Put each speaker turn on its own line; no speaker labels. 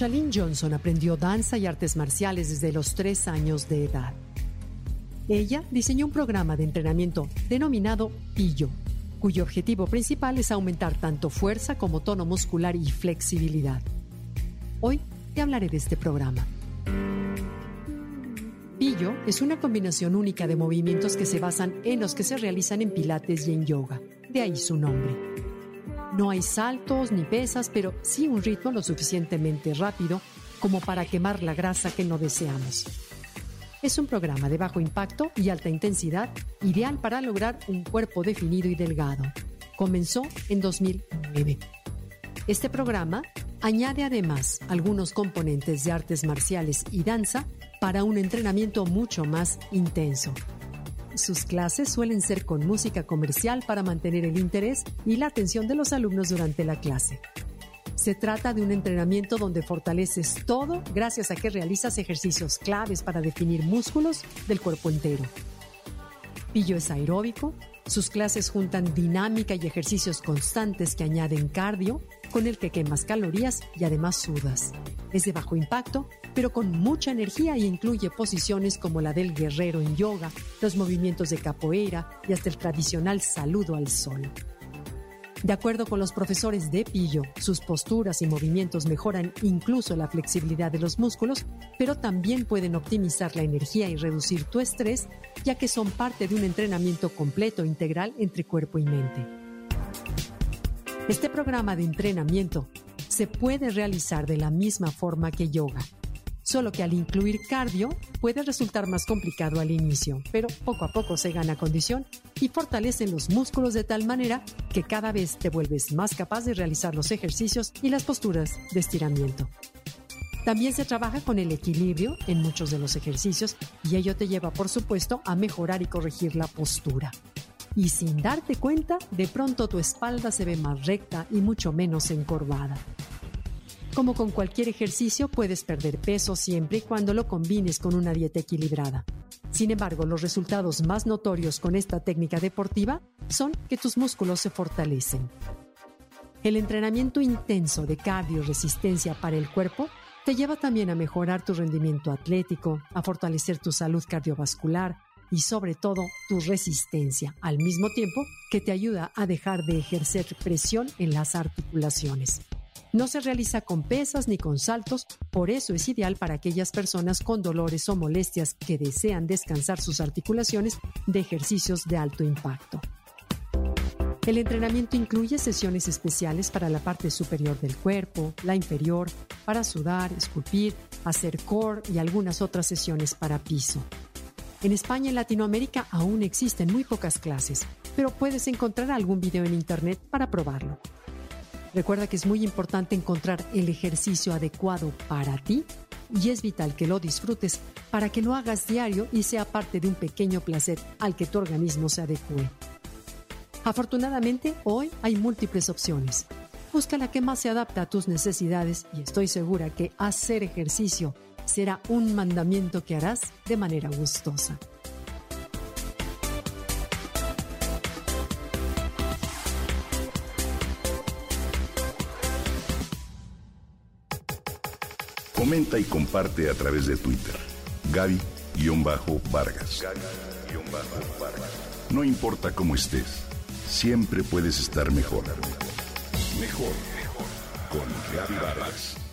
Shalene Johnson aprendió danza y artes marciales desde los tres años de edad. Ella diseñó un programa de entrenamiento denominado PILLO, cuyo objetivo principal es aumentar tanto fuerza como tono muscular y flexibilidad. Hoy te hablaré de este programa. Pillo es una combinación única de movimientos que se basan en los que se realizan en pilates y en yoga, de ahí su nombre. No hay saltos ni pesas, pero sí un ritmo lo suficientemente rápido como para quemar la grasa que no deseamos. Es un programa de bajo impacto y alta intensidad, ideal para lograr un cuerpo definido y delgado. Comenzó en 2009. Este programa añade además algunos componentes de artes marciales y danza para un entrenamiento mucho más intenso. Sus clases suelen ser con música comercial para mantener el interés y la atención de los alumnos durante la clase. Se trata de un entrenamiento donde fortaleces todo gracias a que realizas ejercicios claves para definir músculos del cuerpo entero. Pillo es aeróbico, sus clases juntan dinámica y ejercicios constantes que añaden cardio, con el que quemas calorías y además sudas. Es de bajo impacto, pero con mucha energía y incluye posiciones como la del guerrero en yoga, los movimientos de capoeira y hasta el tradicional saludo al sol. De acuerdo con los profesores de Pillo, sus posturas y movimientos mejoran incluso la flexibilidad de los músculos, pero también pueden optimizar la energía y reducir tu estrés, ya que son parte de un entrenamiento completo integral entre cuerpo y mente. Este programa de entrenamiento se puede realizar de la misma forma que yoga, solo que al incluir cardio puede resultar más complicado al inicio, pero poco a poco se gana condición y fortalecen los músculos de tal manera que cada vez te vuelves más capaz de realizar los ejercicios y las posturas de estiramiento. También se trabaja con el equilibrio en muchos de los ejercicios y ello te lleva, por supuesto, a mejorar y corregir la postura. Y sin darte cuenta, de pronto tu espalda se ve más recta y mucho menos encorvada. Como con cualquier ejercicio, puedes perder peso siempre y cuando lo combines con una dieta equilibrada. Sin embargo, los resultados más notorios con esta técnica deportiva son que tus músculos se fortalecen. El entrenamiento intenso de cardio resistencia para el cuerpo te lleva también a mejorar tu rendimiento atlético, a fortalecer tu salud cardiovascular y sobre todo tu resistencia, al mismo tiempo que te ayuda a dejar de ejercer presión en las articulaciones. No se realiza con pesas ni con saltos, por eso es ideal para aquellas personas con dolores o molestias que desean descansar sus articulaciones de ejercicios de alto impacto. El entrenamiento incluye sesiones especiales para la parte superior del cuerpo, la inferior, para sudar, esculpir, hacer core y algunas otras sesiones para piso. En España y Latinoamérica aún existen muy pocas clases, pero puedes encontrar algún video en internet para probarlo. Recuerda que es muy importante encontrar el ejercicio adecuado para ti y es vital que lo disfrutes para que lo hagas diario y sea parte de un pequeño placer al que tu organismo se adecue. Afortunadamente, hoy hay múltiples opciones. Busca la que más se adapta a tus necesidades y estoy segura que hacer ejercicio será un mandamiento que harás de manera gustosa.
Comenta y comparte a través de Twitter. Gaby-Vargas. No importa cómo estés, siempre puedes estar mejor. Mejor, mejor. Con Gaby Vargas.